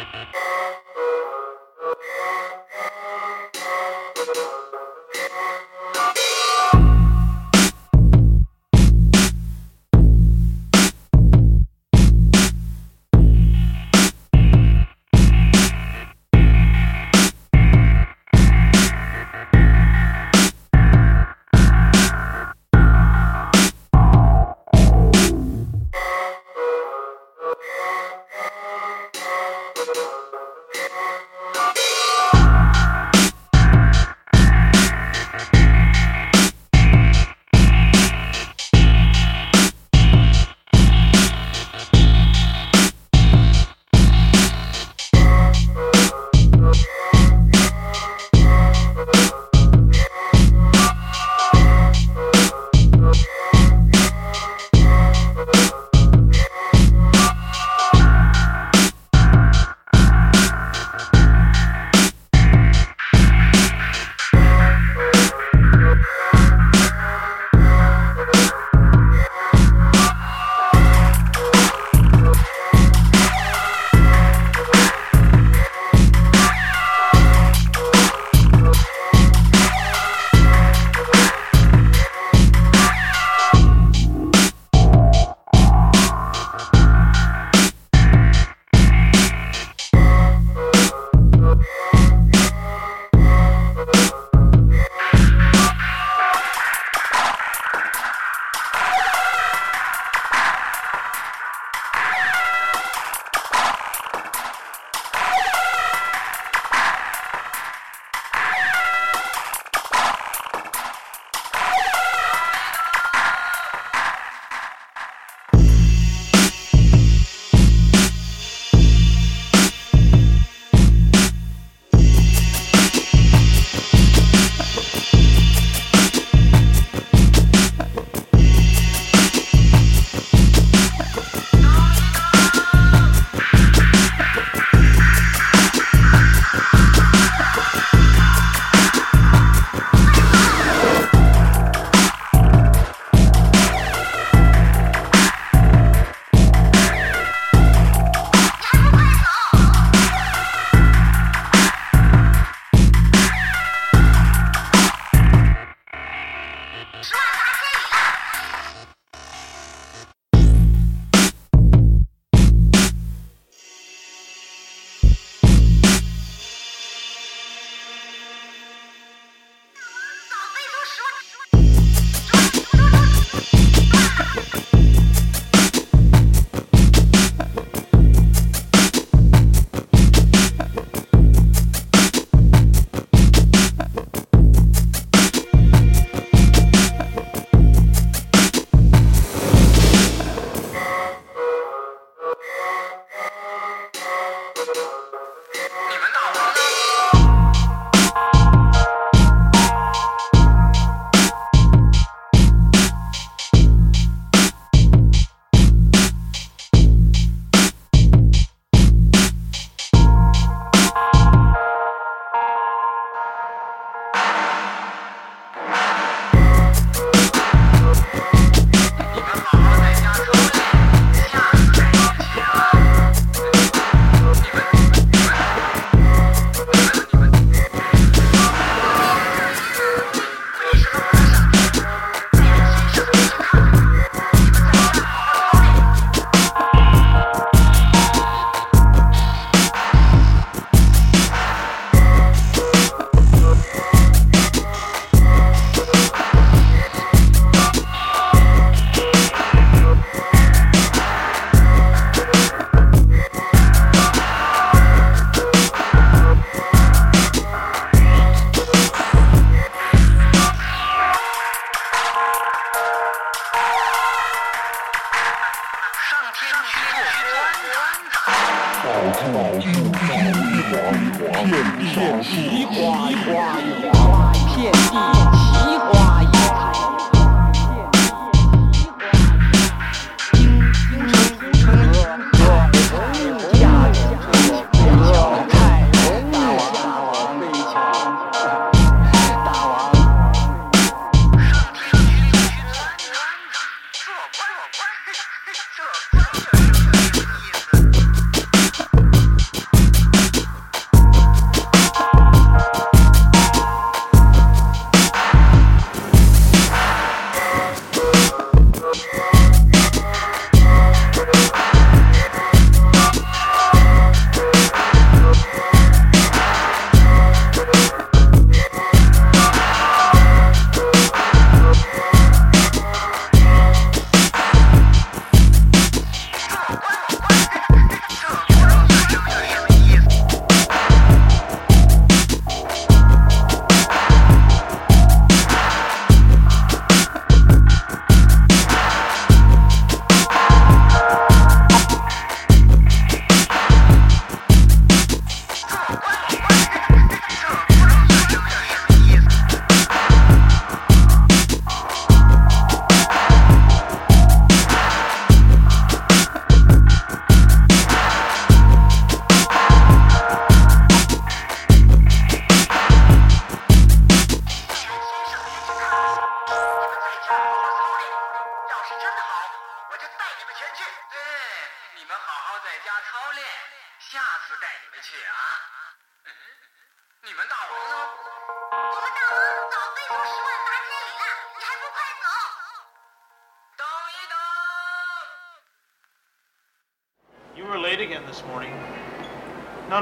thank you.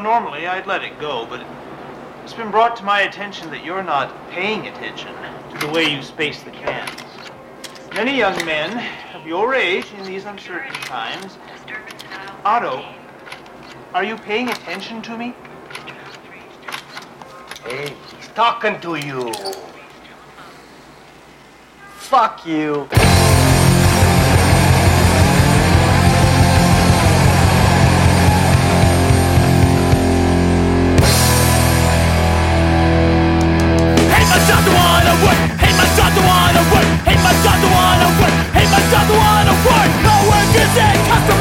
normally I'd let it go, but it's been brought to my attention that you're not paying attention to the way you space the cans. Many young men of your age in these uncertain times. Otto, are you paying attention to me? Hey, he's talking to you. Fuck you. the one of work, no work is it, custom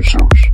yourselves.